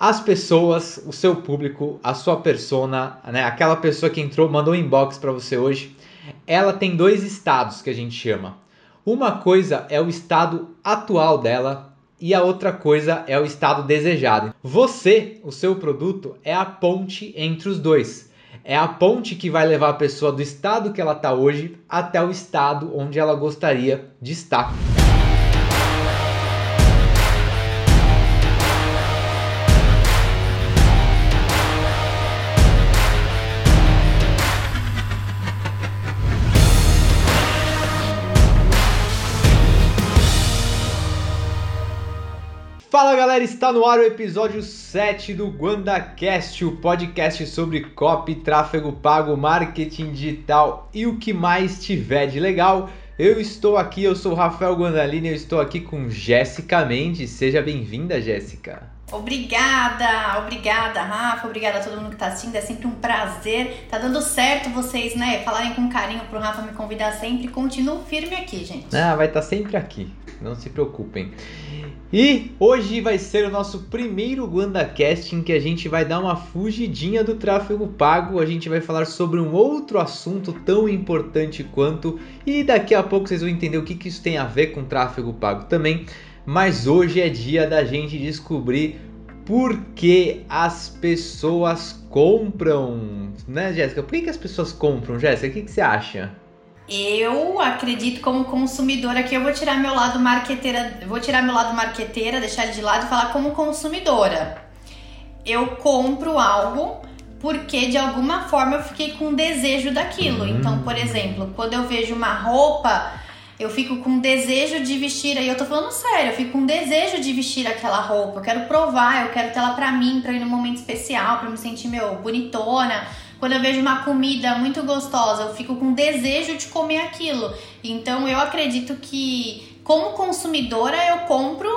as pessoas, o seu público, a sua persona, né, aquela pessoa que entrou, mandou um inbox para você hoje, ela tem dois estados que a gente chama. Uma coisa é o estado atual dela e a outra coisa é o estado desejado. Você, o seu produto, é a ponte entre os dois. É a ponte que vai levar a pessoa do estado que ela está hoje até o estado onde ela gostaria de estar. Fala galera, está no ar o episódio 7 do GuandaCast, o podcast sobre copy, tráfego pago, marketing digital e o que mais tiver de legal. Eu estou aqui, eu sou Rafael Guandalini, eu estou aqui com Jéssica Mendes. Seja bem-vinda, Jéssica. Obrigada, obrigada, Rafa, obrigada a todo mundo que está assistindo. É sempre um prazer. Tá dando certo vocês, né? Falarem com carinho pro Rafa me convidar sempre. Continuo firme aqui, gente. Ah, vai estar tá sempre aqui. Não se preocupem. E hoje vai ser o nosso primeiro GuandaCast em que a gente vai dar uma fugidinha do tráfego pago. A gente vai falar sobre um outro assunto tão importante quanto. E daqui a pouco vocês vão entender o que, que isso tem a ver com tráfego pago também. Mas hoje é dia da gente descobrir por que as pessoas compram. Né, Jéssica? Por que, que as pessoas compram, Jéssica? O que, que você acha? Eu acredito como consumidora que eu vou tirar meu lado marqueteira, vou tirar meu lado marqueteira, deixar ele de lado e falar como consumidora. Eu compro algo porque de alguma forma eu fiquei com desejo daquilo. Uhum. Então, por exemplo, quando eu vejo uma roupa, eu fico com desejo de vestir, aí eu tô falando sério, eu fico com desejo de vestir aquela roupa, eu quero provar, eu quero ter ela pra mim, pra ir num momento especial, pra me sentir, meu, bonitona quando eu vejo uma comida muito gostosa, eu fico com desejo de comer aquilo. Então eu acredito que, como consumidora, eu compro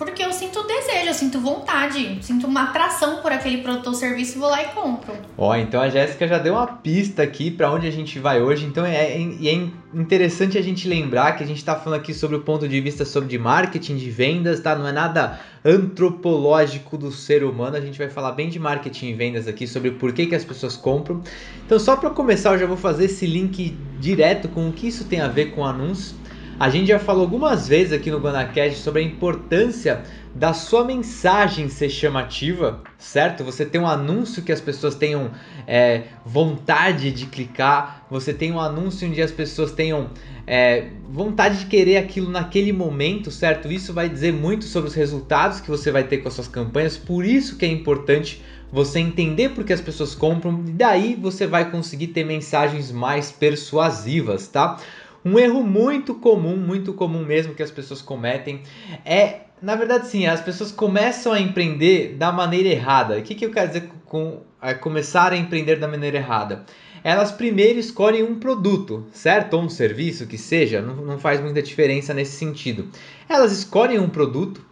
porque eu sinto desejo, eu sinto vontade, sinto uma atração por aquele produto ou serviço, vou lá e compro. Ó, então a Jéssica já deu uma pista aqui para onde a gente vai hoje. Então é, é, é, interessante a gente lembrar que a gente está falando aqui sobre o ponto de vista sobre de marketing, de vendas, tá? Não é nada antropológico do ser humano. A gente vai falar bem de marketing e vendas aqui sobre por que, que as pessoas compram. Então só para começar, eu já vou fazer esse link direto com o que isso tem a ver com anúncio. A gente já falou algumas vezes aqui no GuanaCast sobre a importância da sua mensagem ser chamativa, certo? Você tem um anúncio que as pessoas tenham é, vontade de clicar, você tem um anúncio onde as pessoas tenham é, vontade de querer aquilo naquele momento, certo? Isso vai dizer muito sobre os resultados que você vai ter com as suas campanhas, por isso que é importante você entender por que as pessoas compram, e daí você vai conseguir ter mensagens mais persuasivas, tá? Um erro muito comum, muito comum mesmo que as pessoas cometem é, na verdade, sim, as pessoas começam a empreender da maneira errada. O que, que eu quero dizer com é, começar a empreender da maneira errada? Elas primeiro escolhem um produto, certo? Ou um serviço que seja, não, não faz muita diferença nesse sentido. Elas escolhem um produto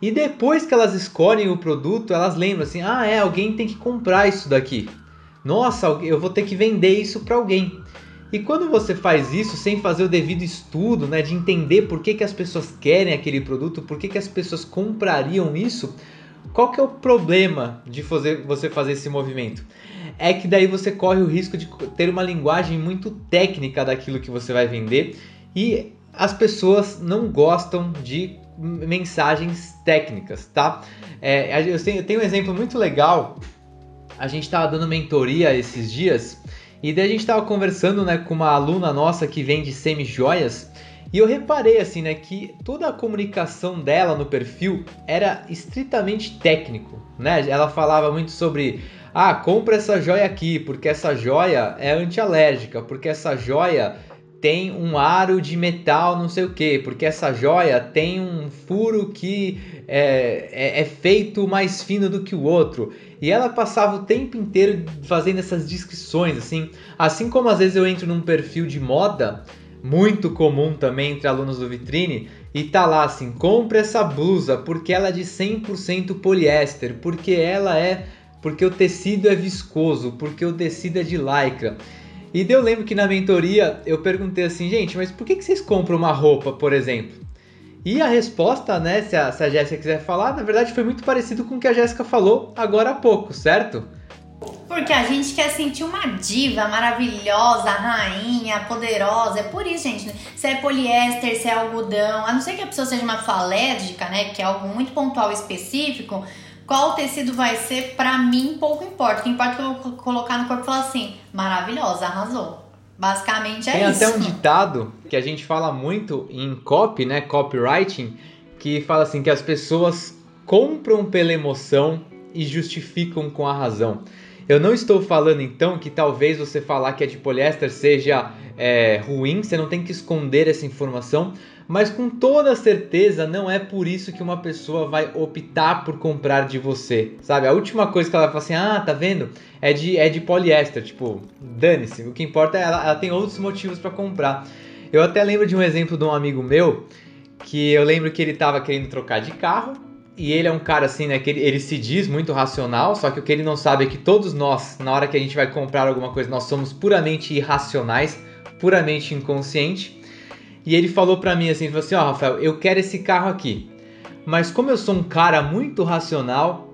e depois que elas escolhem o produto, elas lembram assim: ah, é, alguém tem que comprar isso daqui. Nossa, eu vou ter que vender isso para alguém. E quando você faz isso sem fazer o devido estudo, né, de entender por que, que as pessoas querem aquele produto, por que, que as pessoas comprariam isso, qual que é o problema de fazer, você fazer esse movimento? É que daí você corre o risco de ter uma linguagem muito técnica daquilo que você vai vender e as pessoas não gostam de mensagens técnicas, tá? É, eu, tenho, eu tenho um exemplo muito legal. A gente estava dando mentoria esses dias e daí a gente estava conversando né, com uma aluna nossa que vende semi-joias e eu reparei assim, né, que toda a comunicação dela no perfil era estritamente técnico, né? Ela falava muito sobre ah, compra essa joia aqui, porque essa joia é antialérgica, porque essa joia tem um aro de metal, não sei o que, porque essa joia tem um furo que é, é, é, feito mais fino do que o outro. E ela passava o tempo inteiro fazendo essas descrições, assim. Assim como às vezes eu entro num perfil de moda, muito comum também entre alunos do Vitrine, e tá lá assim: compre essa blusa porque ela é de 100% poliéster, porque ela é. porque o tecido é viscoso, porque o tecido é de lycra. E eu lembro que na mentoria eu perguntei assim, gente, mas por que, que vocês compram uma roupa, por exemplo? E a resposta, né, se a, se a Jéssica quiser falar, na verdade foi muito parecido com o que a Jéssica falou agora há pouco, certo? Porque a gente quer sentir uma diva maravilhosa, rainha, poderosa. É por isso, gente. Se é poliéster, se é algodão, a não ser que a pessoa seja uma pessoa alérgica, né? Que é algo muito pontual específico. Qual tecido vai ser, pra mim, pouco importa. O que importa é que eu vou colocar no corpo e falar assim: maravilhosa, arrasou. Basicamente é Tem isso. Tem até um ditado que a gente fala muito em copy, né? Copywriting, que fala assim que as pessoas compram pela emoção e justificam com a razão. Eu não estou falando então que talvez você falar que é de poliéster seja é, ruim, você não tem que esconder essa informação, mas com toda certeza não é por isso que uma pessoa vai optar por comprar de você, sabe? A última coisa que ela vai falar assim, ah, tá vendo? É de, é de poliéster, tipo, dane-se, o que importa é ela, ela tem outros motivos para comprar. Eu até lembro de um exemplo de um amigo meu, que eu lembro que ele estava querendo trocar de carro, e ele é um cara assim, né, que ele, ele, se diz muito racional, só que o que ele não sabe é que todos nós, na hora que a gente vai comprar alguma coisa, nós somos puramente irracionais, puramente inconsciente. E ele falou para mim assim, falou assim, ó, oh, Rafael, eu quero esse carro aqui. Mas como eu sou um cara muito racional,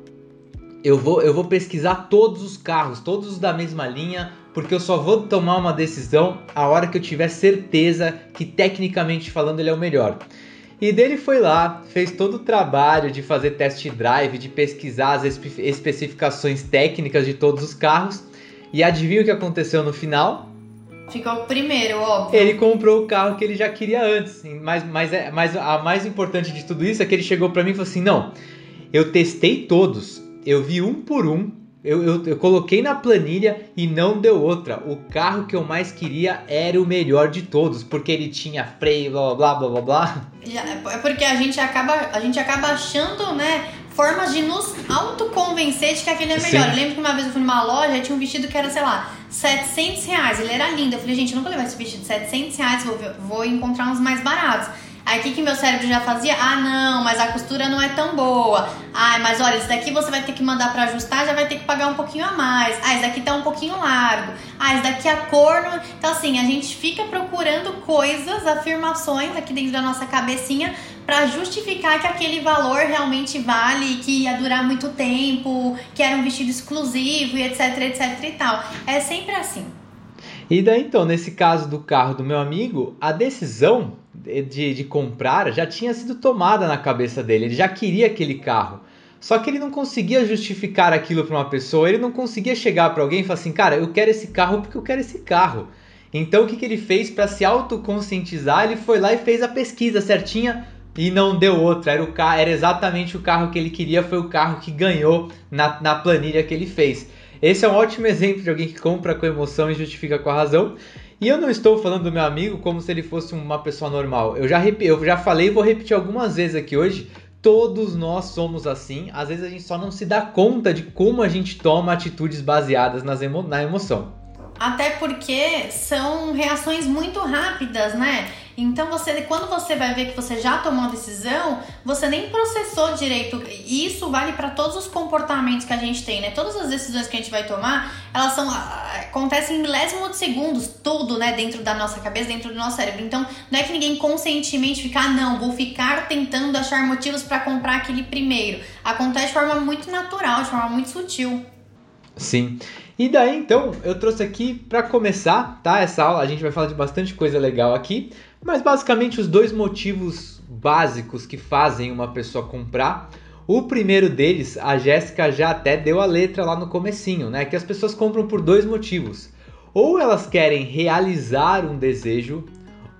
eu vou, eu vou pesquisar todos os carros, todos os da mesma linha, porque eu só vou tomar uma decisão a hora que eu tiver certeza que tecnicamente falando ele é o melhor. E dele foi lá, fez todo o trabalho de fazer test drive, de pesquisar as espe especificações técnicas de todos os carros. E adivinha o que aconteceu no final? Ficou primeiro, óbvio. Ele comprou o carro que ele já queria antes. Mas, mas, é, mas a mais importante de tudo isso é que ele chegou para mim e falou assim: não, eu testei todos, eu vi um por um, eu, eu, eu, coloquei na planilha e não deu outra. O carro que eu mais queria era o melhor de todos, porque ele tinha freio, blá blá blá blá blá. É porque a gente acaba, a gente acaba achando, né, formas de nos autoconvencer de que aquele é melhor. Sim. Eu lembro que uma vez eu fui numa loja e tinha um vestido que era, sei lá, 700 reais. Ele era lindo. Eu falei, gente, eu nunca levar esse vestido de 700 reais, vou, vou encontrar uns mais baratos. Aí o que, que meu cérebro já fazia? Ah, não, mas a costura não é tão boa. Ah, mas olha, esse daqui você vai ter que mandar para ajustar, já vai ter que pagar um pouquinho a mais. Ah, esse daqui tá um pouquinho largo. Ah, esse daqui a cor não... Então assim, a gente fica procurando coisas, afirmações aqui dentro da nossa cabecinha para justificar que aquele valor realmente vale, que ia durar muito tempo, que era um vestido exclusivo e etc, etc e tal. É sempre assim. E daí então, nesse caso do carro do meu amigo, a decisão de, de comprar já tinha sido tomada na cabeça dele. Ele já queria aquele carro. Só que ele não conseguia justificar aquilo para uma pessoa, ele não conseguia chegar para alguém e falar assim, cara, eu quero esse carro porque eu quero esse carro. Então o que, que ele fez para se autoconscientizar? Ele foi lá e fez a pesquisa certinha e não deu outra. Era, o carro, era exatamente o carro que ele queria, foi o carro que ganhou na, na planilha que ele fez. Esse é um ótimo exemplo de alguém que compra com emoção e justifica com a razão. E eu não estou falando do meu amigo como se ele fosse uma pessoa normal. Eu já, eu já falei e vou repetir algumas vezes aqui hoje. Todos nós somos assim. Às vezes a gente só não se dá conta de como a gente toma atitudes baseadas nas emo na emoção. Até porque são reações muito rápidas, né? Então você, quando você vai ver que você já tomou a decisão, você nem processou direito. E isso vale para todos os comportamentos que a gente tem, né? Todas as decisões que a gente vai tomar, elas são acontecem em milésimo de segundos, tudo, né, dentro da nossa cabeça, dentro do nosso cérebro. Então, não é que ninguém conscientemente fica, ah, não, vou ficar tentando achar motivos para comprar aquele primeiro. Acontece de forma muito natural, de forma muito sutil. Sim. E daí então eu trouxe aqui para começar, tá? Essa aula a gente vai falar de bastante coisa legal aqui, mas basicamente os dois motivos básicos que fazem uma pessoa comprar. O primeiro deles, a Jéssica já até deu a letra lá no comecinho, né? Que as pessoas compram por dois motivos. Ou elas querem realizar um desejo,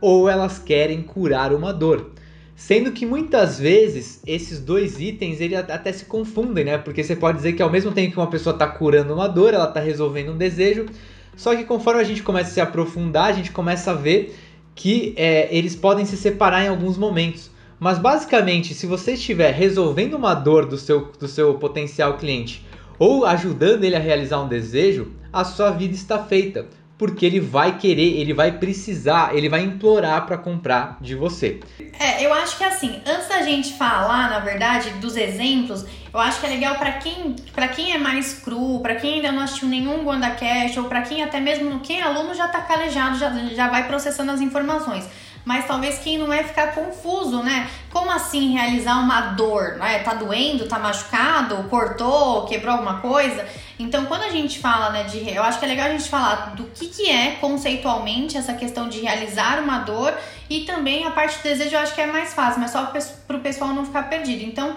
ou elas querem curar uma dor. Sendo que muitas vezes esses dois itens ele até se confundem, né? Porque você pode dizer que ao mesmo tempo que uma pessoa está curando uma dor, ela está resolvendo um desejo. Só que conforme a gente começa a se aprofundar, a gente começa a ver que é, eles podem se separar em alguns momentos. Mas basicamente, se você estiver resolvendo uma dor do seu, do seu potencial cliente ou ajudando ele a realizar um desejo, a sua vida está feita porque ele vai querer, ele vai precisar, ele vai implorar para comprar de você. É, eu acho que assim, antes da gente falar, na verdade, dos exemplos, eu acho que é legal para quem, para quem é mais cru, para quem ainda não assistiu nenhum WandaCast ou para quem até mesmo quem é aluno já tá calejado, já, já vai processando as informações. Mas talvez quem não é ficar confuso, né? Como assim realizar uma dor, né? Tá doendo, tá machucado, cortou, quebrou alguma coisa? Então, quando a gente fala, né, de. Eu acho que é legal a gente falar do que, que é conceitualmente essa questão de realizar uma dor e também a parte do desejo eu acho que é mais fácil, mas só para o pessoal não ficar perdido. Então,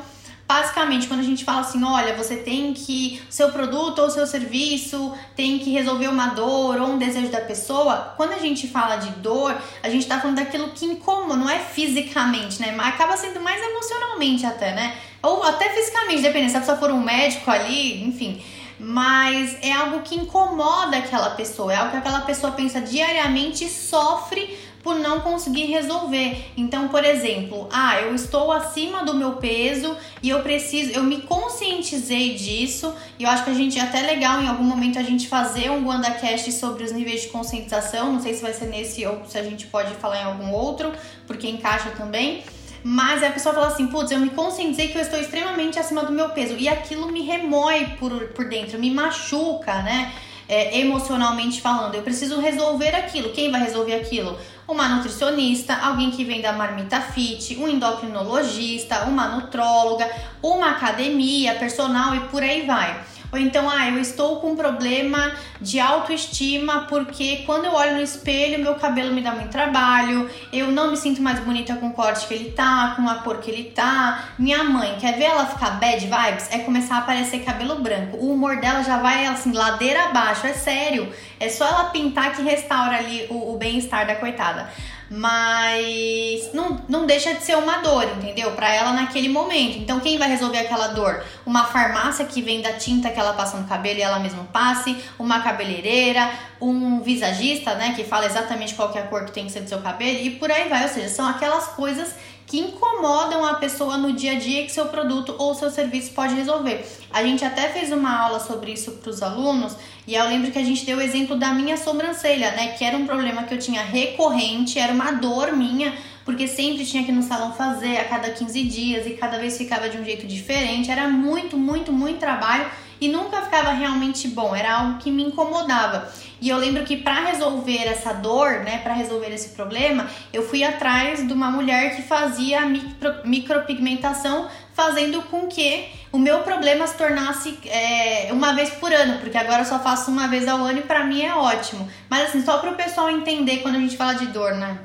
basicamente, quando a gente fala assim, olha, você tem que. Seu produto ou seu serviço tem que resolver uma dor ou um desejo da pessoa, quando a gente fala de dor, a gente tá falando daquilo que incomoda, não é fisicamente, né? Acaba sendo mais emocionalmente até, né? Ou até fisicamente, dependendo. Se a pessoa for um médico ali, enfim mas é algo que incomoda aquela pessoa, é algo que aquela pessoa pensa diariamente e sofre por não conseguir resolver. Então, por exemplo, ah, eu estou acima do meu peso e eu preciso, eu me conscientizei disso, e eu acho que a gente é até legal em algum momento a gente fazer um WandaCast sobre os níveis de conscientização, não sei se vai ser nesse ou se a gente pode falar em algum outro, porque encaixa também. Mas a pessoa fala assim, putz, eu me conscientizei que eu estou extremamente acima do meu peso. E aquilo me remói por, por dentro, me machuca, né? É, emocionalmente falando. Eu preciso resolver aquilo. Quem vai resolver aquilo? Uma nutricionista, alguém que vem da Marmita Fit, um endocrinologista, uma nutróloga, uma academia, personal e por aí vai. Ou então, ah, eu estou com um problema de autoestima porque quando eu olho no espelho, meu cabelo me dá muito trabalho, eu não me sinto mais bonita com o corte que ele tá, com a cor que ele tá. Minha mãe, quer ver ela ficar bad vibes? É começar a aparecer cabelo branco. O humor dela já vai assim, ladeira abaixo, é sério. É só ela pintar que restaura ali o, o bem-estar da coitada mas não, não deixa de ser uma dor, entendeu? Para ela naquele momento. Então, quem vai resolver aquela dor? Uma farmácia que vem da tinta que ela passa no cabelo e ela mesma passe, uma cabeleireira, um visagista, né, que fala exatamente qual que é a cor que tem que ser do seu cabelo e por aí vai. Ou seja, são aquelas coisas que incomodam a pessoa no dia a dia que seu produto ou seu serviço pode resolver. A gente até fez uma aula sobre isso para os alunos e eu lembro que a gente deu o exemplo da minha sobrancelha, né? Que era um problema que eu tinha recorrente, era uma dor minha, porque sempre tinha que ir no salão fazer a cada 15 dias e cada vez ficava de um jeito diferente. Era muito, muito, muito trabalho e nunca ficava realmente bom, era algo que me incomodava. E eu lembro que para resolver essa dor, né, para resolver esse problema, eu fui atrás de uma mulher que fazia micro, micropigmentação, fazendo com que o meu problema se tornasse é, uma vez por ano, porque agora eu só faço uma vez ao ano e para mim é ótimo. Mas assim, só para o pessoal entender quando a gente fala de dor, né?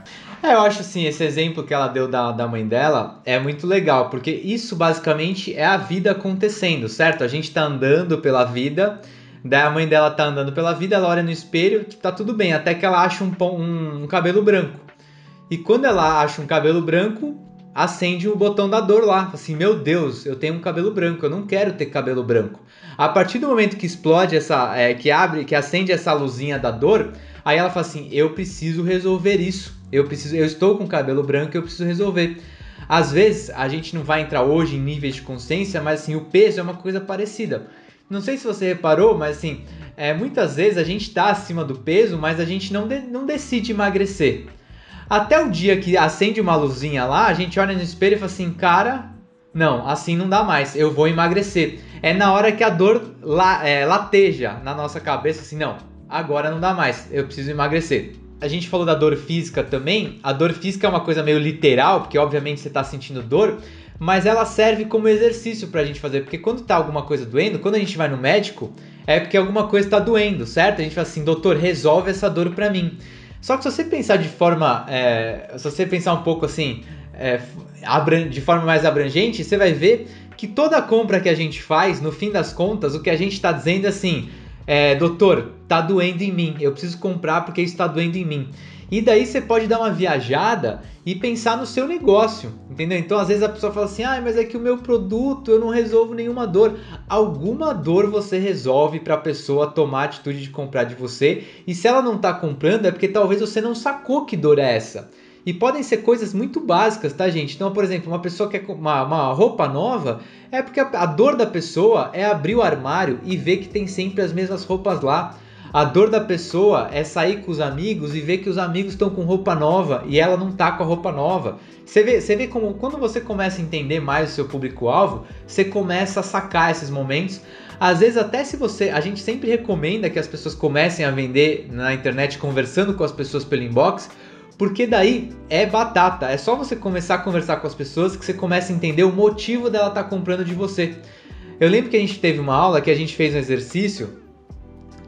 É, eu acho assim, esse exemplo que ela deu da, da mãe dela é muito legal, porque isso basicamente é a vida acontecendo, certo? A gente tá andando pela vida Daí a mãe dela tá andando pela vida, ela olha no espelho, tá tudo bem, até que ela acha um, um, um cabelo branco. E quando ela acha um cabelo branco, acende o botão da dor lá. Assim, meu Deus, eu tenho um cabelo branco, eu não quero ter cabelo branco. A partir do momento que explode essa, é, que abre, que acende essa luzinha da dor, aí ela fala assim, eu preciso resolver isso. Eu preciso, eu estou com cabelo branco, eu preciso resolver. Às vezes a gente não vai entrar hoje em níveis de consciência, mas assim o peso é uma coisa parecida. Não sei se você reparou, mas assim, é, muitas vezes a gente está acima do peso, mas a gente não, de, não decide emagrecer. Até o dia que acende uma luzinha lá, a gente olha no espelho e fala assim, cara, não, assim não dá mais, eu vou emagrecer. É na hora que a dor la, é, lateja na nossa cabeça assim, não, agora não dá mais, eu preciso emagrecer. A gente falou da dor física também. A dor física é uma coisa meio literal, porque obviamente você está sentindo dor, mas ela serve como exercício para a gente fazer, porque quando tá alguma coisa doendo, quando a gente vai no médico, é porque alguma coisa está doendo, certo? A gente fala assim, doutor, resolve essa dor para mim. Só que se você pensar de forma, é, se você pensar um pouco assim, é, de forma mais abrangente, você vai ver que toda compra que a gente faz, no fim das contas, o que a gente está dizendo é assim, é, doutor, tá doendo em mim, eu preciso comprar porque isso está doendo em mim. E daí você pode dar uma viajada e pensar no seu negócio, entendeu? Então às vezes a pessoa fala assim: ah, mas é que o meu produto eu não resolvo nenhuma dor. Alguma dor você resolve para a pessoa tomar a atitude de comprar de você. E se ela não está comprando é porque talvez você não sacou que dor é essa. E podem ser coisas muito básicas, tá, gente? Então, por exemplo, uma pessoa quer uma, uma roupa nova, é porque a, a dor da pessoa é abrir o armário e ver que tem sempre as mesmas roupas lá. A dor da pessoa é sair com os amigos e ver que os amigos estão com roupa nova e ela não tá com a roupa nova. Você vê, você vê como quando você começa a entender mais o seu público-alvo, você começa a sacar esses momentos. Às vezes até se você, a gente sempre recomenda que as pessoas comecem a vender na internet conversando com as pessoas pelo inbox, Porque daí é batata. É só você começar a conversar com as pessoas que você começa a entender o motivo dela estar tá comprando de você. Eu lembro que a gente teve uma aula que a gente fez um exercício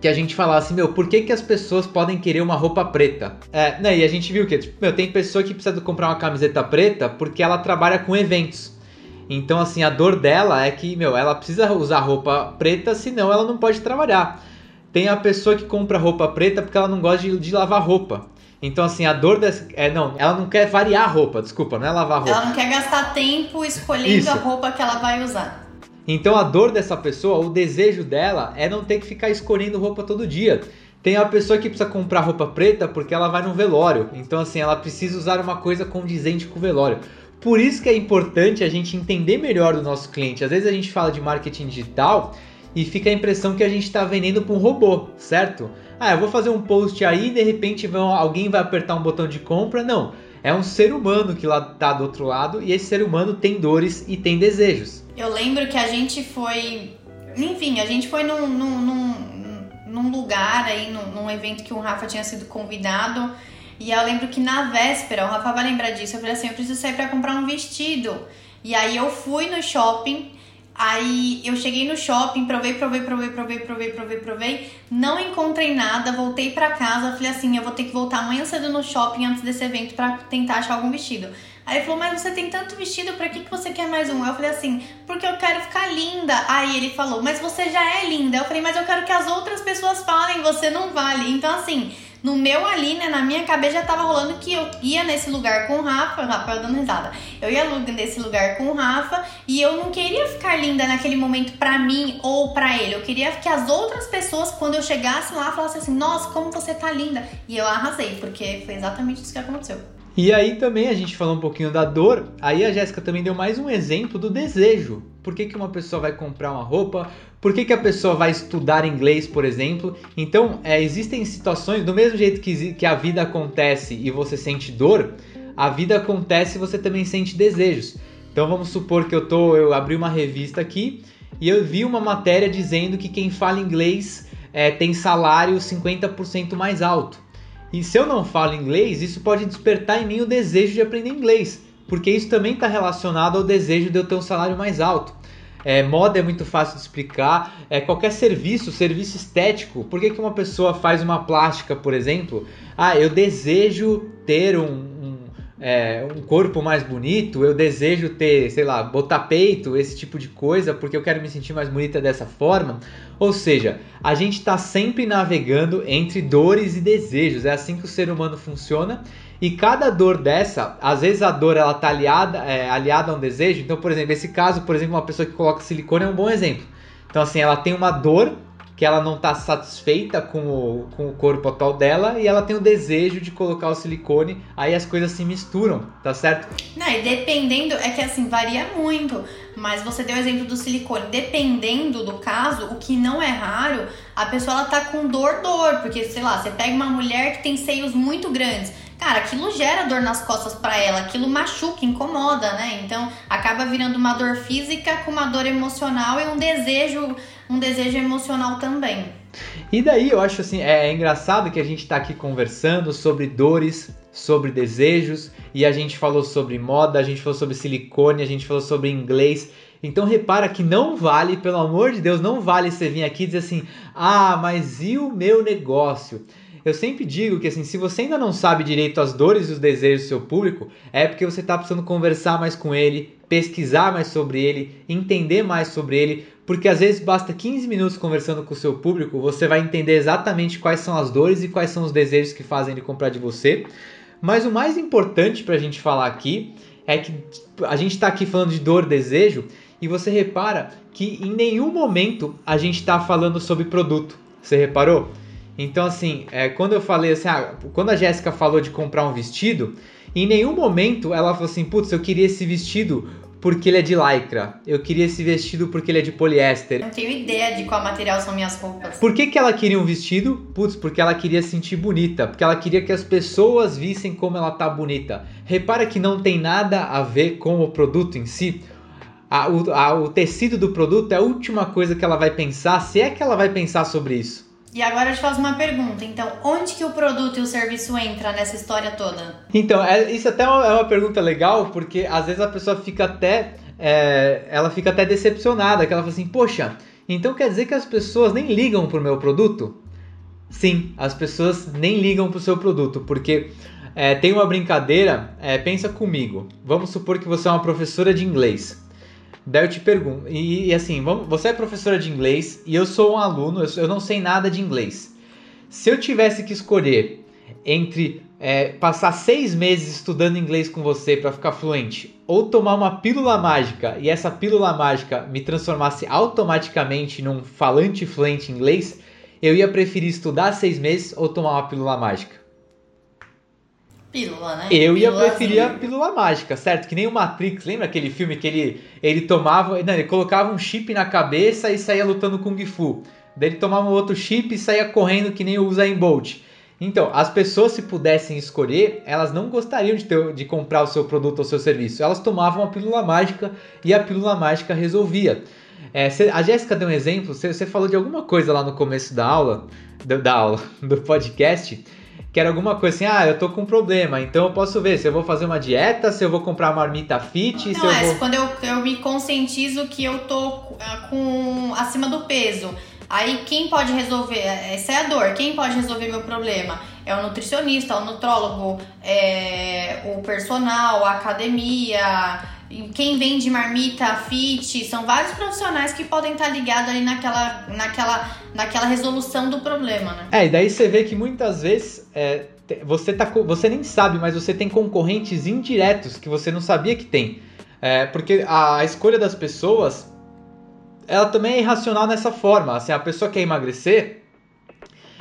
que a gente falasse, assim, meu, por que, que as pessoas podem querer uma roupa preta? É, né, e a gente viu que, tipo, meu, tem pessoa que precisa comprar uma camiseta preta porque ela trabalha com eventos. Então, assim, a dor dela é que, meu, ela precisa usar roupa preta, senão ela não pode trabalhar. Tem a pessoa que compra roupa preta porque ela não gosta de, de lavar roupa. Então, assim, a dor dessa. É, não, ela não quer variar a roupa, desculpa, não é lavar roupa. Ela não quer gastar tempo escolhendo Isso. a roupa que ela vai usar. Então a dor dessa pessoa, o desejo dela é não ter que ficar escolhendo roupa todo dia. Tem a pessoa que precisa comprar roupa preta porque ela vai no velório. Então assim, ela precisa usar uma coisa condizente com o velório. Por isso que é importante a gente entender melhor do nosso cliente. Às vezes a gente fala de marketing digital e fica a impressão que a gente está vendendo para um robô, certo? Ah, eu vou fazer um post aí e de repente vão, alguém vai apertar um botão de compra. Não, é um ser humano que lá tá do outro lado e esse ser humano tem dores e tem desejos. Eu lembro que a gente foi. Enfim, a gente foi num, num, num, num lugar aí, num, num evento que o Rafa tinha sido convidado. E eu lembro que na véspera, o Rafa vai lembrar disso, eu falei assim, eu preciso sair para comprar um vestido. E aí eu fui no shopping, aí eu cheguei no shopping, provei, provei, provei, provei, provei, provei, provei, não encontrei nada, voltei para casa, falei assim, eu vou ter que voltar amanhã cedo no shopping antes desse evento para tentar achar algum vestido. Aí ele falou, mas você tem tanto vestido, pra que, que você quer mais um? Eu falei assim, porque eu quero ficar linda. Aí ele falou, mas você já é linda. Eu falei, mas eu quero que as outras pessoas falem, você não vale. Então, assim, no meu ali, né, na minha cabeça já tava rolando que eu ia nesse lugar com o Rafa, o Rafael dando risada. Eu ia nesse lugar com o Rafa e eu não queria ficar linda naquele momento pra mim ou pra ele. Eu queria que as outras pessoas, quando eu chegasse lá, falassem assim: Nossa, como você tá linda. E eu arrasei, porque foi exatamente isso que aconteceu. E aí também a gente falou um pouquinho da dor, aí a Jéssica também deu mais um exemplo do desejo. Por que, que uma pessoa vai comprar uma roupa? Por que, que a pessoa vai estudar inglês, por exemplo? Então, é, existem situações, do mesmo jeito que, que a vida acontece e você sente dor, a vida acontece e você também sente desejos. Então vamos supor que eu tô, eu abri uma revista aqui e eu vi uma matéria dizendo que quem fala inglês é, tem salário 50% mais alto. E se eu não falo inglês, isso pode despertar em mim o desejo de aprender inglês, porque isso também está relacionado ao desejo de eu ter um salário mais alto. É, moda é muito fácil de explicar. É, qualquer serviço, serviço estético. Por que, que uma pessoa faz uma plástica, por exemplo? Ah, eu desejo ter um, é, um corpo mais bonito, eu desejo ter, sei lá, botar peito, esse tipo de coisa, porque eu quero me sentir mais bonita dessa forma. Ou seja, a gente está sempre navegando entre dores e desejos. É assim que o ser humano funciona. E cada dor dessa, às vezes a dor ela tá aliada, é, aliada a um desejo. Então, por exemplo, esse caso, por exemplo, uma pessoa que coloca silicone é um bom exemplo. Então, assim, ela tem uma dor que ela não está satisfeita com o, com o corpo atual dela e ela tem o desejo de colocar o silicone, aí as coisas se misturam, tá certo? Não, e dependendo, é que assim, varia muito, mas você deu o exemplo do silicone, dependendo do caso, o que não é raro, a pessoa ela tá com dor, dor, porque sei lá, você pega uma mulher que tem seios muito grandes, cara, aquilo gera dor nas costas para ela, aquilo machuca, incomoda, né? Então acaba virando uma dor física com uma dor emocional e um desejo um desejo emocional também. E daí eu acho assim, é, é engraçado que a gente está aqui conversando sobre dores, sobre desejos, e a gente falou sobre moda, a gente falou sobre silicone, a gente falou sobre inglês. Então repara que não vale, pelo amor de Deus, não vale você vir aqui e dizer assim: "Ah, mas e o meu negócio?" Eu sempre digo que assim, se você ainda não sabe direito as dores e os desejos do seu público, é porque você está precisando conversar mais com ele, pesquisar mais sobre ele, entender mais sobre ele, porque às vezes basta 15 minutos conversando com o seu público, você vai entender exatamente quais são as dores e quais são os desejos que fazem ele comprar de você. Mas o mais importante para a gente falar aqui é que a gente está aqui falando de dor, desejo, e você repara que em nenhum momento a gente está falando sobre produto. Você reparou? Então, assim, é, quando eu falei assim, ah, quando a Jéssica falou de comprar um vestido, em nenhum momento ela falou assim, putz, eu queria esse vestido porque ele é de lycra. Eu queria esse vestido porque ele é de poliéster. Não tenho ideia de qual material são minhas roupas. Por que, que ela queria um vestido? Putz, porque ela queria se sentir bonita. Porque ela queria que as pessoas vissem como ela tá bonita. Repara que não tem nada a ver com o produto em si. A, o, a, o tecido do produto é a última coisa que ela vai pensar, se é que ela vai pensar sobre isso. E agora eu te faço uma pergunta. Então, onde que o produto e o serviço entra nessa história toda? Então, é, isso até é uma, é uma pergunta legal, porque às vezes a pessoa fica até. É, ela fica até decepcionada, que ela fala assim, poxa, então quer dizer que as pessoas nem ligam pro meu produto? Sim, as pessoas nem ligam pro seu produto, porque é, tem uma brincadeira, é, pensa comigo. Vamos supor que você é uma professora de inglês. Daí eu te pergunto, e, e assim, vamos, você é professora de inglês e eu sou um aluno, eu, eu não sei nada de inglês. Se eu tivesse que escolher entre é, passar seis meses estudando inglês com você para ficar fluente, ou tomar uma pílula mágica e essa pílula mágica me transformasse automaticamente num falante fluente inglês, eu ia preferir estudar seis meses ou tomar uma pílula mágica. Pílula, né? Eu ia preferir a pílula mágica, certo? Que nem o Matrix, lembra aquele filme que ele, ele tomava, não, ele colocava um chip na cabeça e saía lutando Kung Fu. Daí ele tomava um outro chip e saía correndo que nem o Usain Bolt. Então, as pessoas se pudessem escolher, elas não gostariam de, ter, de comprar o seu produto ou seu serviço. Elas tomavam a pílula mágica e a pílula mágica resolvia. É, cê- a Jéssica deu um exemplo, você você falou de alguma coisa lá no começo da aula, do- da aula, do podcast, que era alguma coisa assim, ah, eu tô com um problema, então eu posso ver se eu vou fazer uma dieta, se eu vou comprar marmita fit, se Não, eu é vou... quando eu, eu me conscientizo que eu tô ah, com acima do peso. Aí quem pode resolver? Essa é a dor. Quem pode resolver meu problema? É o nutricionista, o nutrólogo, é o personal, a academia, quem vende marmita fit, são vários profissionais que podem estar ligados ali naquela, naquela, naquela resolução do problema, né? É, e daí você vê que muitas vezes é, você, tá, você nem sabe, mas você tem concorrentes indiretos que você não sabia que tem. É, porque a, a escolha das pessoas, ela também é irracional nessa forma. Assim, a pessoa quer emagrecer,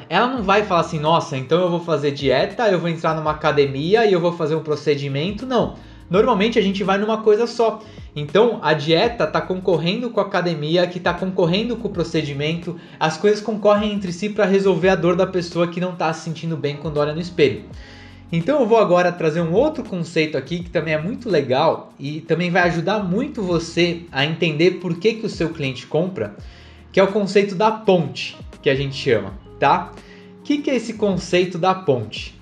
ela não vai falar assim, nossa, então eu vou fazer dieta, eu vou entrar numa academia e eu vou fazer um procedimento. Não. Normalmente a gente vai numa coisa só. Então a dieta está concorrendo com a academia, que está concorrendo com o procedimento. As coisas concorrem entre si para resolver a dor da pessoa que não está se sentindo bem quando olha no espelho. Então eu vou agora trazer um outro conceito aqui que também é muito legal e também vai ajudar muito você a entender por que, que o seu cliente compra, que é o conceito da ponte, que a gente chama, tá? O que, que é esse conceito da ponte?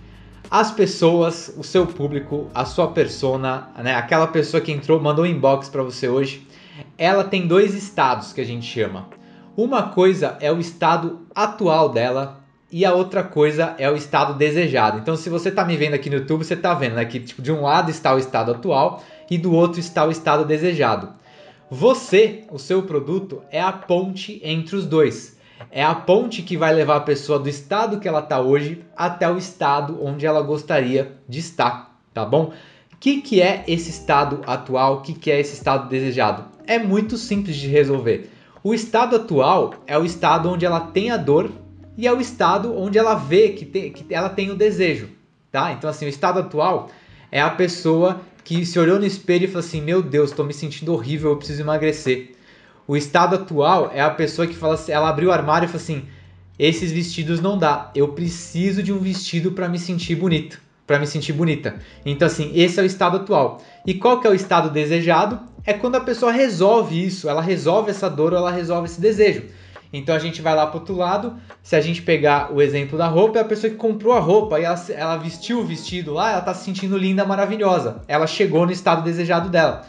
As pessoas, o seu público, a sua persona, né, aquela pessoa que entrou, mandou um inbox para você hoje, ela tem dois estados que a gente chama. Uma coisa é o estado atual dela e a outra coisa é o estado desejado. Então, se você está me vendo aqui no YouTube, você está vendo né, que tipo, de um lado está o estado atual e do outro está o estado desejado. Você, o seu produto, é a ponte entre os dois. É a ponte que vai levar a pessoa do estado que ela está hoje até o estado onde ela gostaria de estar, tá bom? O que, que é esse estado atual? O que, que é esse estado desejado? É muito simples de resolver. O estado atual é o estado onde ela tem a dor e é o estado onde ela vê que, tem, que ela tem o desejo, tá? Então, assim, o estado atual é a pessoa que se olhou no espelho e falou assim: Meu Deus, estou me sentindo horrível, eu preciso emagrecer. O estado atual é a pessoa que fala assim, ela abriu o armário e falou assim: esses vestidos não dá, eu preciso de um vestido para me sentir bonito, para me sentir bonita. Então assim, esse é o estado atual. E qual que é o estado desejado? É quando a pessoa resolve isso, ela resolve essa dor ou ela resolve esse desejo. Então a gente vai lá pro outro lado, se a gente pegar o exemplo da roupa, é a pessoa que comprou a roupa e ela, ela vestiu o vestido lá, ela tá se sentindo linda, maravilhosa. Ela chegou no estado desejado dela.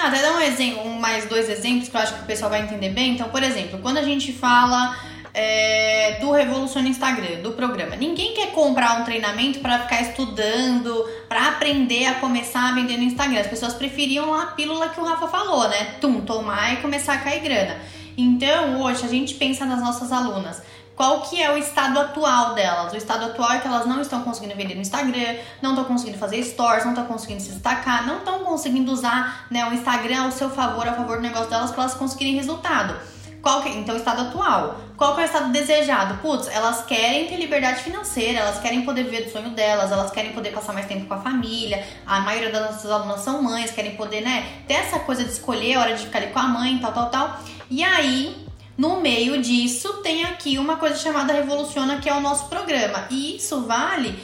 Ah, até dar um exemplo, um, mais dois exemplos que eu acho que o pessoal vai entender bem. Então, por exemplo, quando a gente fala é, do Revoluciona Instagram, do programa, ninguém quer comprar um treinamento para ficar estudando, para aprender a começar a vender no Instagram. As pessoas preferiam a pílula que o Rafa falou, né? Tum, tomar e começar a cair grana. Então, hoje, a gente pensa nas nossas alunas qual que é o estado atual delas. O estado atual é que elas não estão conseguindo vender no Instagram, não estão conseguindo fazer stores, não estão conseguindo se destacar, não estão conseguindo usar né, o Instagram ao seu favor, a favor do negócio delas para elas conseguirem resultado. Qual que, então, o estado atual. Qual que é o estado desejado? Putz, elas querem ter liberdade financeira, elas querem poder viver do sonho delas, elas querem poder passar mais tempo com a família. A maioria das nossas alunas são mães, querem poder, né, ter essa coisa de escolher a hora de ficar ali com a mãe, tal, tal, tal. E aí, no meio disso, tem aqui uma coisa chamada Revoluciona, que é o nosso programa. E isso vale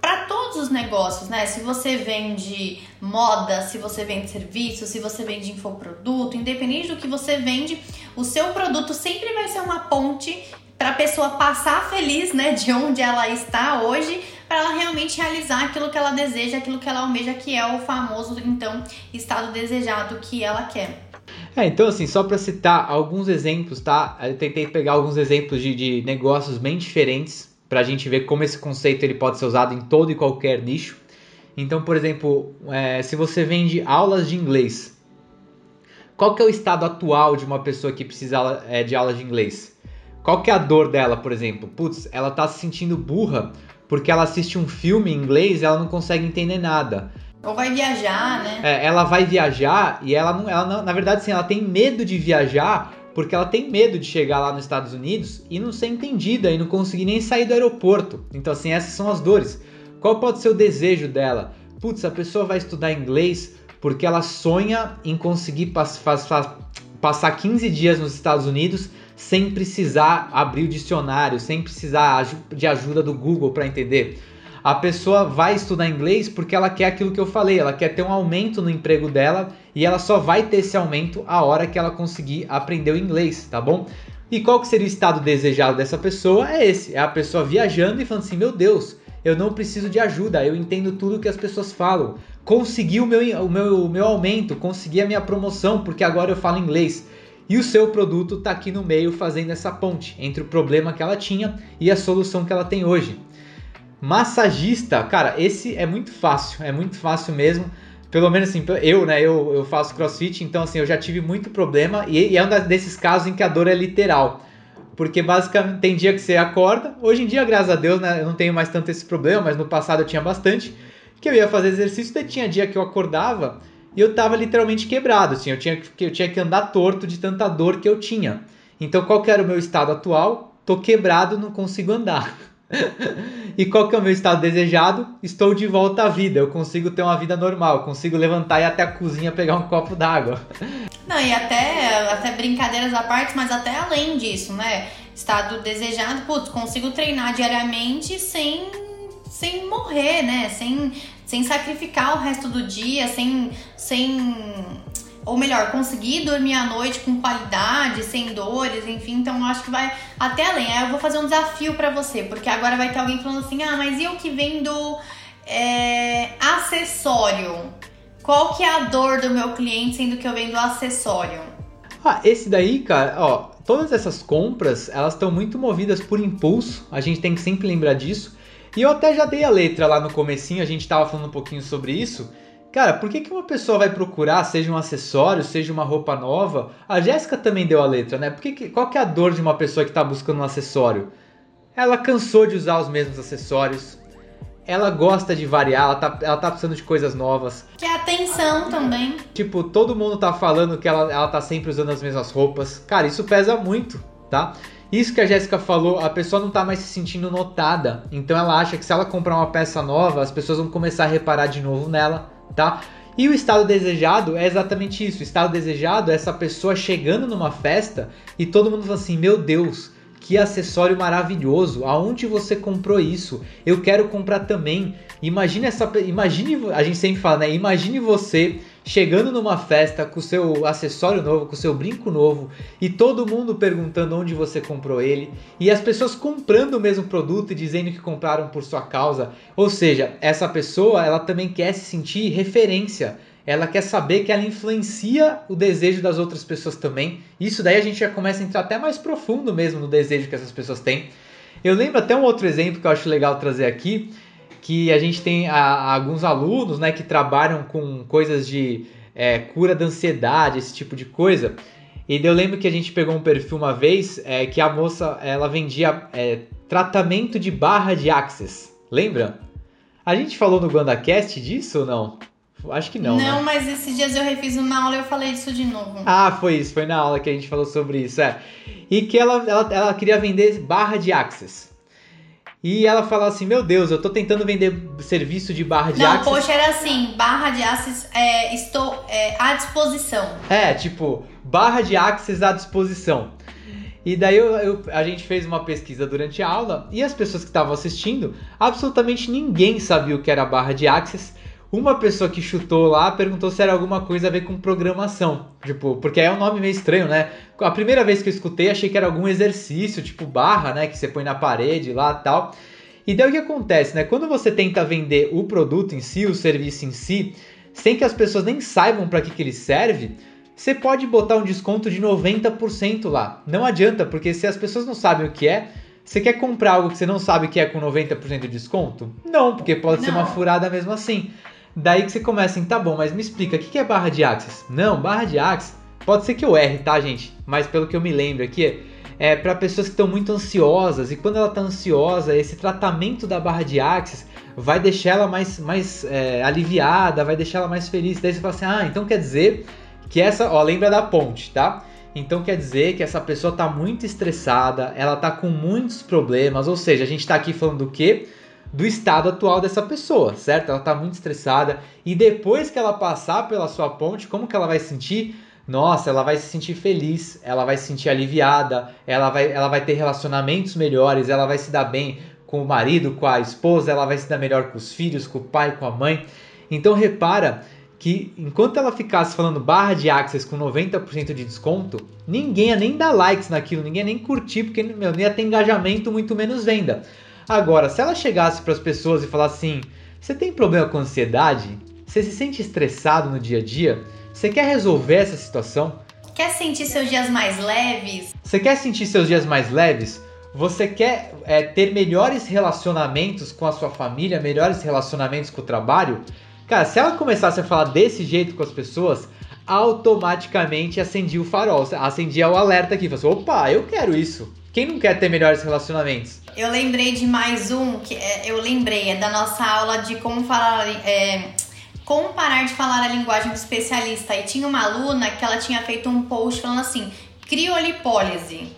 para todos os negócios, né? Se você vende moda, se você vende serviço, se você vende infoproduto, independente do que você vende, o seu produto sempre vai ser uma ponte para a pessoa passar feliz, né, de onde ela está hoje, para ela realmente realizar aquilo que ela deseja, aquilo que ela almeja, que é o famoso então estado desejado que ela quer. É, então assim, só para citar alguns exemplos, tá? Eu tentei pegar alguns exemplos de, de negócios bem diferentes para a gente ver como esse conceito ele pode ser usado em todo e qualquer nicho. Então, por exemplo, é, se você vende aulas de inglês, qual que é o estado atual de uma pessoa que precisa é, de aulas de inglês? Qual que é a dor dela, por exemplo? Putz, ela tá se sentindo burra porque ela assiste um filme em inglês e ela não consegue entender nada. Ou vai viajar, né? É, ela vai viajar e ela não, ela não, na verdade, sim, ela tem medo de viajar porque ela tem medo de chegar lá nos Estados Unidos e não ser entendida e não conseguir nem sair do aeroporto. Então, assim, essas são as dores. Qual pode ser o desejo dela? Putz, a pessoa vai estudar inglês porque ela sonha em conseguir pass passar 15 dias nos Estados Unidos sem precisar abrir o dicionário, sem precisar de ajuda do Google para entender. A pessoa vai estudar inglês porque ela quer aquilo que eu falei, ela quer ter um aumento no emprego dela e ela só vai ter esse aumento a hora que ela conseguir aprender o inglês, tá bom? E qual que seria o estado desejado dessa pessoa? É esse, é a pessoa viajando e falando assim, meu Deus, eu não preciso de ajuda, eu entendo tudo que as pessoas falam. Consegui o meu, o meu, o meu aumento, consegui a minha promoção, porque agora eu falo inglês. E o seu produto está aqui no meio fazendo essa ponte entre o problema que ela tinha e a solução que ela tem hoje. Massagista, cara, esse é muito fácil, é muito fácil mesmo. Pelo menos assim, eu, né, eu, eu faço crossfit, então assim, eu já tive muito problema e, e é um desses casos em que a dor é literal. Porque basicamente tem dia que você acorda, hoje em dia, graças a Deus, né, eu não tenho mais tanto esse problema, mas no passado eu tinha bastante, que eu ia fazer exercício e tinha dia que eu acordava e eu tava literalmente quebrado, assim, eu tinha, que, eu tinha que andar torto de tanta dor que eu tinha. Então qual que era o meu estado atual? Tô quebrado, não consigo andar. e qual que é o meu estado desejado? Estou de volta à vida, eu consigo ter uma vida normal, consigo levantar e ir até a cozinha pegar um copo d'água. Não, e até, até brincadeiras à parte, mas até além disso, né? Estado desejado, putz, consigo treinar diariamente sem, sem morrer, né? Sem, sem sacrificar o resto do dia, sem, sem ou melhor, conseguir dormir à noite com qualidade, sem dores, enfim. Então, eu acho que vai até além. Aí eu vou fazer um desafio para você, porque agora vai ter alguém falando assim: ah, mas e eu que vendo é, acessório? Qual que é a dor do meu cliente sendo que eu vendo acessório? Ah, esse daí, cara, ó, todas essas compras, elas estão muito movidas por impulso. A gente tem que sempre lembrar disso. E eu até já dei a letra lá no comecinho, a gente tava falando um pouquinho sobre isso. Cara, por que, que uma pessoa vai procurar, seja um acessório, seja uma roupa nova? A Jéssica também deu a letra, né? Por que, qual que é a dor de uma pessoa que está buscando um acessório? Ela cansou de usar os mesmos acessórios. Ela gosta de variar, ela tá, ela tá precisando de coisas novas. Que é atenção também. Tipo, todo mundo tá falando que ela, ela tá sempre usando as mesmas roupas. Cara, isso pesa muito, tá? Isso que a Jéssica falou, a pessoa não tá mais se sentindo notada. Então ela acha que se ela comprar uma peça nova, as pessoas vão começar a reparar de novo nela tá? E o estado desejado é exatamente isso. O estado desejado é essa pessoa chegando numa festa e todo mundo fala assim: Meu Deus, que acessório maravilhoso! Aonde você comprou isso? Eu quero comprar também. Imagine essa, imagine, a gente sempre fala, né? Imagine você chegando numa festa com seu acessório novo, com seu brinco novo e todo mundo perguntando onde você comprou ele e as pessoas comprando o mesmo produto e dizendo que compraram por sua causa. Ou seja, essa pessoa, ela também quer se sentir referência. Ela quer saber que ela influencia o desejo das outras pessoas também. Isso daí a gente já começa a entrar até mais profundo mesmo no desejo que essas pessoas têm. Eu lembro até um outro exemplo que eu acho legal trazer aqui, que a gente tem a, alguns alunos né, que trabalham com coisas de é, cura da ansiedade, esse tipo de coisa. E eu lembro que a gente pegou um perfil uma vez é, que a moça ela vendia é, tratamento de barra de axis. Lembra? A gente falou no GuandaCast disso ou não? Acho que não. Não, né? mas esses dias eu refiz uma aula e eu falei isso de novo. Ah, foi isso, foi na aula que a gente falou sobre isso, é. E que ela, ela, ela queria vender barra de axis. E ela fala assim: Meu Deus, eu tô tentando vender serviço de barra de Não, Axis. Poxa, era assim: barra de Axis, é, estou é, à disposição. É, tipo, barra de Axis à disposição. E daí eu, eu, a gente fez uma pesquisa durante a aula e as pessoas que estavam assistindo, absolutamente ninguém sabia o que era barra de Axis. Uma pessoa que chutou lá perguntou se era alguma coisa a ver com programação. Tipo, porque é um nome meio estranho, né? A primeira vez que eu escutei, achei que era algum exercício, tipo barra, né? Que você põe na parede lá tal. E daí o que acontece, né? Quando você tenta vender o produto em si, o serviço em si, sem que as pessoas nem saibam para que, que ele serve, você pode botar um desconto de 90% lá. Não adianta, porque se as pessoas não sabem o que é, você quer comprar algo que você não sabe que é com 90% de desconto? Não, porque pode não. ser uma furada mesmo assim. Daí que você começa em, tá bom, mas me explica, o que é barra de Axis? Não, barra de Axis, pode ser que eu erre, tá, gente? Mas pelo que eu me lembro aqui, é para pessoas que estão muito ansiosas. E quando ela está ansiosa, esse tratamento da barra de Axis vai deixar ela mais, mais é, aliviada, vai deixar ela mais feliz. Daí você fala assim, ah, então quer dizer que essa, ó, lembra da ponte, tá? Então quer dizer que essa pessoa está muito estressada, ela está com muitos problemas, ou seja, a gente está aqui falando do quê? Do estado atual dessa pessoa, certo? Ela está muito estressada e depois que ela passar pela sua ponte, como que ela vai sentir? Nossa, ela vai se sentir feliz, ela vai se sentir aliviada, ela vai, ela vai ter relacionamentos melhores, ela vai se dar bem com o marido, com a esposa, ela vai se dar melhor com os filhos, com o pai, com a mãe. Então repara que enquanto ela ficasse falando barra de Access com 90% de desconto, ninguém ia nem dar likes naquilo, ninguém ia nem curtir, porque meu, nem ia ter engajamento, muito menos venda. Agora, se ela chegasse para as pessoas e falasse assim: você tem problema com ansiedade? Você se sente estressado no dia a dia? Você quer resolver essa situação? Quer sentir seus dias mais leves? Você quer sentir seus dias mais leves? Você quer é, ter melhores relacionamentos com a sua família, melhores relacionamentos com o trabalho? Cara, se ela começasse a falar desse jeito com as pessoas, automaticamente acendia o farol, acendia o alerta aqui. Falou assim, opa, eu quero isso. Quem não quer ter melhores relacionamentos? Eu lembrei de mais um que é, eu lembrei, é da nossa aula de como falar. É, como parar de falar a linguagem do especialista. E tinha uma aluna que ela tinha feito um post falando assim: criolipólise.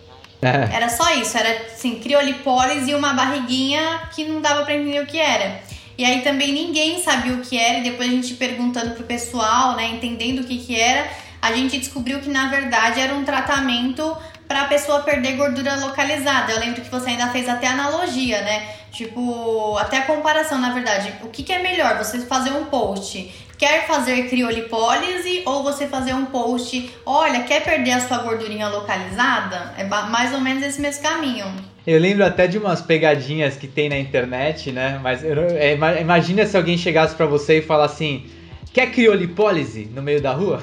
É. Era só isso, era assim, criolipólise e uma barriguinha que não dava pra entender o que era. E aí também ninguém sabia o que era, e depois a gente perguntando pro pessoal, né, entendendo o que que era, a gente descobriu que na verdade era um tratamento para a pessoa perder gordura localizada. Eu lembro que você ainda fez até analogia, né? Tipo, até a comparação, na verdade. O que, que é melhor? Você fazer um post quer fazer criolipólise ou você fazer um post, olha, quer perder a sua gordurinha localizada? É mais ou menos esse mesmo caminho. Eu lembro até de umas pegadinhas que tem na internet, né? Mas é, imagina se alguém chegasse para você e falasse assim: quer criolipólise no meio da rua?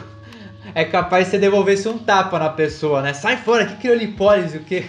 É capaz de você devolvesse um tapa na pessoa, né? Sai fora, que criolipólise, o quê?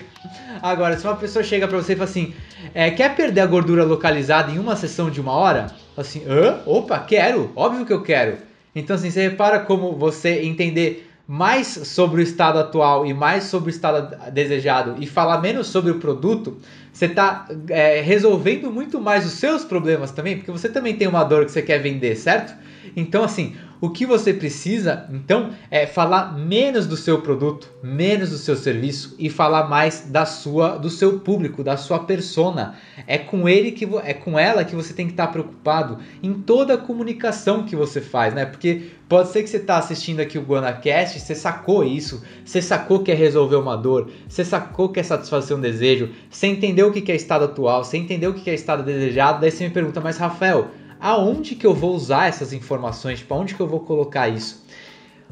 Agora, se uma pessoa chega pra você e fala assim, é, quer perder a gordura localizada em uma sessão de uma hora? Assim, hã? Opa, quero, óbvio que eu quero. Então, assim, você repara como você entender mais sobre o estado atual e mais sobre o estado desejado e falar menos sobre o produto, você está é, resolvendo muito mais os seus problemas também, porque você também tem uma dor que você quer vender, certo? Então, assim, o que você precisa, então, é falar menos do seu produto, menos do seu serviço e falar mais da sua, do seu público, da sua persona. É com ele que é com ela que você tem que estar preocupado em toda a comunicação que você faz, né? Porque pode ser que você está assistindo aqui o GuanaCast, você sacou isso, você sacou que é resolver uma dor, você sacou que é satisfazer um desejo, você entendeu o que é estado atual, você entendeu o que é estado desejado, daí você me pergunta, mas Rafael, aonde que eu vou usar essas informações? Para onde que eu vou colocar isso?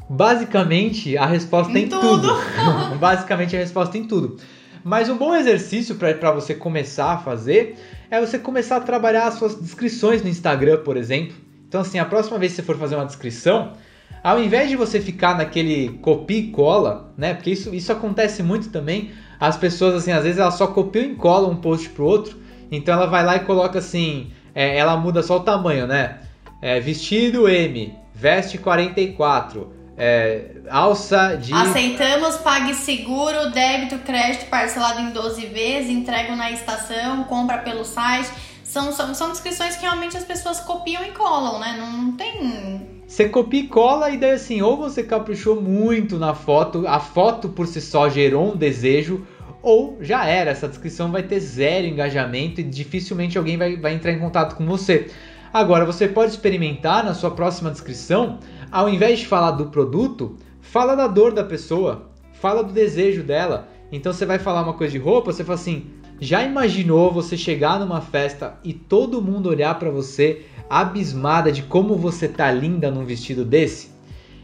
Basicamente, a resposta em, em tudo. tudo. Basicamente, a resposta em tudo. Mas um bom exercício para você começar a fazer é você começar a trabalhar as suas descrições no Instagram, por exemplo. Então, assim, a próxima vez que você for fazer uma descrição, ao invés de você ficar naquele copia e cola, né? Porque isso, isso acontece muito também. As pessoas, assim, às vezes elas só copiam e colam um post pro outro. Então ela vai lá e coloca assim: é, ela muda só o tamanho, né? É, vestido M, veste 44, é, alça de. Aceitamos PagSeguro, débito, crédito parcelado em 12 vezes, entrega na estação, compra pelo site. São, são, são descrições que realmente as pessoas copiam e colam, né? Não, não tem. Você copia e cola e daí assim, ou você caprichou muito na foto, a foto por si só gerou um desejo, ou já era, essa descrição vai ter zero engajamento e dificilmente alguém vai, vai entrar em contato com você. Agora, você pode experimentar na sua próxima descrição, ao invés de falar do produto, fala da dor da pessoa, fala do desejo dela. Então você vai falar uma coisa de roupa, você fala assim: já imaginou você chegar numa festa e todo mundo olhar para você abismada de como você tá linda num vestido desse?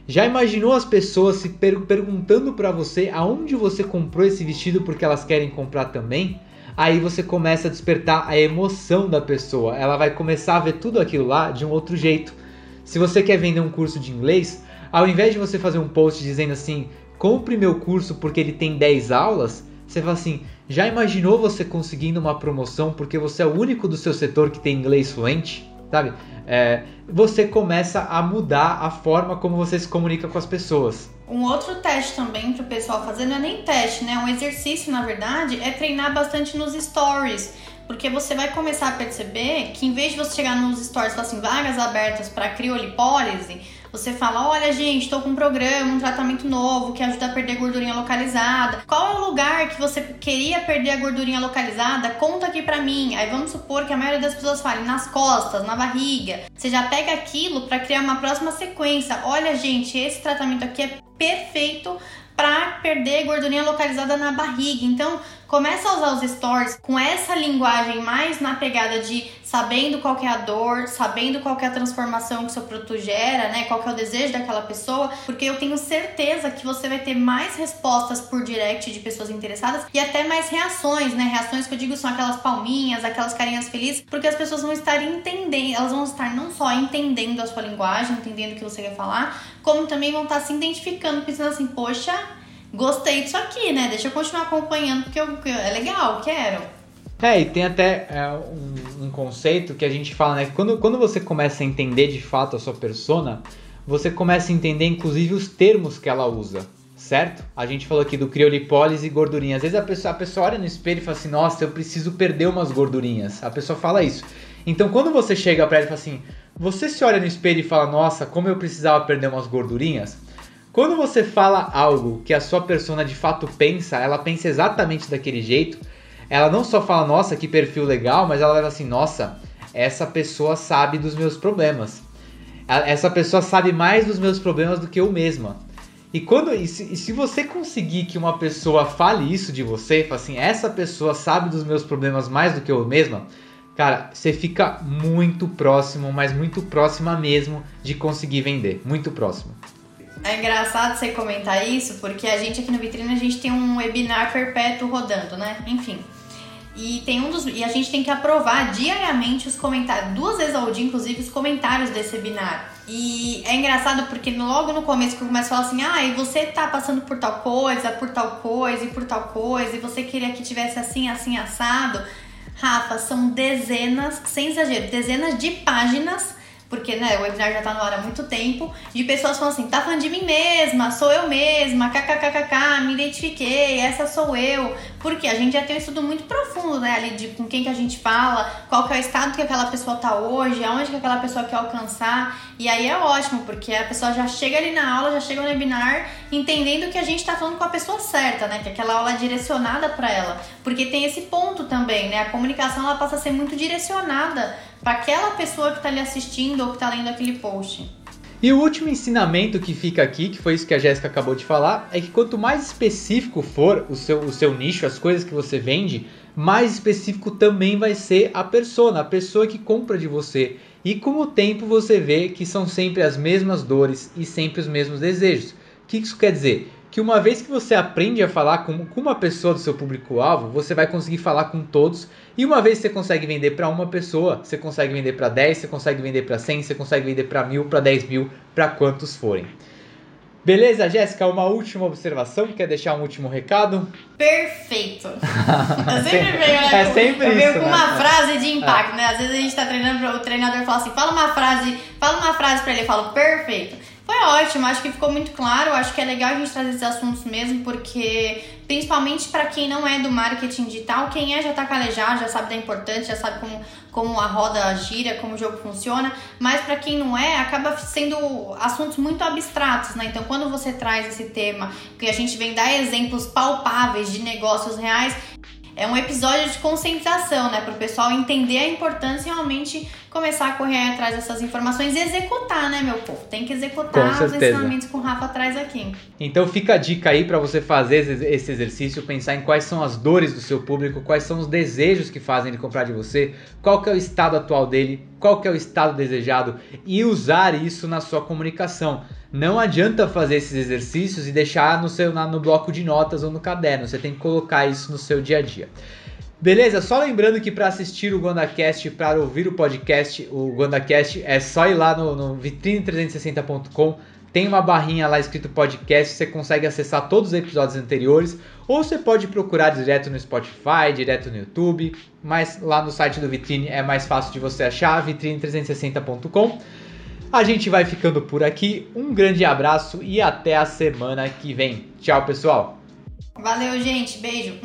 Já imaginou as pessoas se per perguntando para você aonde você comprou esse vestido porque elas querem comprar também? Aí você começa a despertar a emoção da pessoa. Ela vai começar a ver tudo aquilo lá de um outro jeito. Se você quer vender um curso de inglês, ao invés de você fazer um post dizendo assim: "Compre meu curso porque ele tem 10 aulas", você fala assim: "Já imaginou você conseguindo uma promoção porque você é o único do seu setor que tem inglês fluente?" Sabe? É, você começa a mudar a forma como você se comunica com as pessoas. Um outro teste também para o pessoal fazer, não é nem teste, né? Um exercício, na verdade, é treinar bastante nos stories. Porque você vai começar a perceber que em vez de você chegar nos stories e falar assim, vagas abertas para criolipólise, você fala: olha, gente, estou com um programa, um tratamento novo que ajuda a perder gordurinha localizada. Qual é o lugar que você queria perder a gordurinha localizada? Conta aqui pra mim. Aí vamos supor que a maioria das pessoas fale nas costas, na barriga. Você já pega aquilo para criar uma próxima sequência. Olha, gente, esse tratamento aqui é perfeito para perder gordurinha localizada na barriga. Então, começa a usar os stories com essa linguagem mais na pegada de sabendo qual é a dor, sabendo qual é a transformação que seu produto gera, né? Qual é o desejo daquela pessoa, porque eu tenho certeza que você vai ter mais respostas por direct de pessoas interessadas e até mais reações, né? Reações que eu digo são aquelas palminhas, aquelas carinhas felizes, porque as pessoas vão estar entendendo, elas vão estar não só entendendo a sua linguagem, entendendo o que você quer falar, como também vão estar se identificando, pensando assim, poxa, gostei disso aqui, né? Deixa eu continuar acompanhando porque eu, é legal, quero. É, e tem até é, um, um, conceito que a gente fala, né? Quando, quando você começa a entender de fato a sua persona, você começa a entender inclusive os termos que ela usa, certo? A gente falou aqui do criolipólise e gordurinha. Às vezes a pessoa, a pessoa olha no espelho e fala assim, nossa, eu preciso perder umas gordurinhas. A pessoa fala isso. Então quando você chega pra ela e fala assim, você se olha no espelho e fala, nossa, como eu precisava perder umas gordurinhas, quando você fala algo que a sua persona de fato pensa, ela pensa exatamente daquele jeito, ela não só fala, nossa, que perfil legal, mas ela leva assim, nossa, essa pessoa sabe dos meus problemas. Essa pessoa sabe mais dos meus problemas do que eu mesma. E quando e se, e se você conseguir que uma pessoa fale isso de você, fala assim, essa pessoa sabe dos meus problemas mais do que eu mesma, cara, você fica muito próximo, mas muito próxima mesmo de conseguir vender, muito próximo. É engraçado você comentar isso, porque a gente aqui no Vitrine a gente tem um webinar perpétuo rodando, né? Enfim. E tem um dos e a gente tem que aprovar diariamente os comentários, duas vezes ao dia, inclusive, os comentários desse webinar. E é engraçado porque logo no começo que eu começo a falar assim, ah, e você tá passando por tal coisa, por tal coisa e por tal coisa, e você queria que tivesse assim, assim, assado. Rafa, são dezenas, sem exagero, dezenas de páginas porque né, o webinar já tá no ar há muito tempo, de pessoas falando assim, tá falando de mim mesma, sou eu mesma, kkkk, me identifiquei, essa sou eu. Porque a gente já tem um estudo muito profundo, né, ali de com quem que a gente fala, qual que é o estado que aquela pessoa tá hoje, aonde que aquela pessoa quer alcançar. E aí é ótimo, porque a pessoa já chega ali na aula, já chega no webinar, entendendo que a gente tá falando com a pessoa certa, né, que aquela aula é direcionada para ela. Porque tem esse ponto também, né, a comunicação ela passa a ser muito direcionada para aquela pessoa que está ali assistindo ou que está lendo aquele post. E o último ensinamento que fica aqui, que foi isso que a Jéssica acabou de falar, é que quanto mais específico for o seu, o seu nicho, as coisas que você vende, mais específico também vai ser a persona, a pessoa que compra de você. E com o tempo você vê que são sempre as mesmas dores e sempre os mesmos desejos. O que isso quer dizer? Que uma vez que você aprende a falar com, com uma pessoa do seu público-alvo, você vai conseguir falar com todos. E uma vez que você consegue vender para uma pessoa, você consegue vender para 10, você consegue vender para 100, você consegue vender para mil, para 10 mil, para quantos forem. Beleza, Jéssica, uma última observação, quer deixar um último recado? Perfeito! Eu sempre venho, né, é sempre eu venho com né? uma frase de impacto, é. né? Às vezes a gente tá treinando, o treinador fala assim, fala uma frase, fala uma frase para ele, eu falo, perfeito. Foi ótimo, acho que ficou muito claro. Acho que é legal a gente trazer esses assuntos mesmo, porque principalmente para quem não é do marketing digital, quem é já tá calejado, já sabe da importância, já sabe como, como a roda gira, como o jogo funciona, mas para quem não é, acaba sendo assuntos muito abstratos, né? Então, quando você traz esse tema, que a gente vem dar exemplos palpáveis de negócios reais, é um episódio de conscientização, né? Para o pessoal entender a importância e realmente começar a correr atrás dessas informações e executar, né, meu povo? Tem que executar os ensinamentos com o Rafa atrás aqui. Então fica a dica aí para você fazer esse exercício, pensar em quais são as dores do seu público, quais são os desejos que fazem ele comprar de você, qual que é o estado atual dele, qual que é o estado desejado e usar isso na sua comunicação. Não adianta fazer esses exercícios e deixar no seu no bloco de notas ou no caderno. Você tem que colocar isso no seu dia a dia. Beleza? Só lembrando que para assistir o GuandaCast, para ouvir o podcast, o GuandaCast é só ir lá no, no vitrine360.com. Tem uma barrinha lá escrito podcast, você consegue acessar todos os episódios anteriores, ou você pode procurar direto no Spotify, direto no YouTube, mas lá no site do Vitrine é mais fácil de você achar, vitrine360.com. A gente vai ficando por aqui. Um grande abraço e até a semana que vem. Tchau, pessoal. Valeu, gente. Beijo.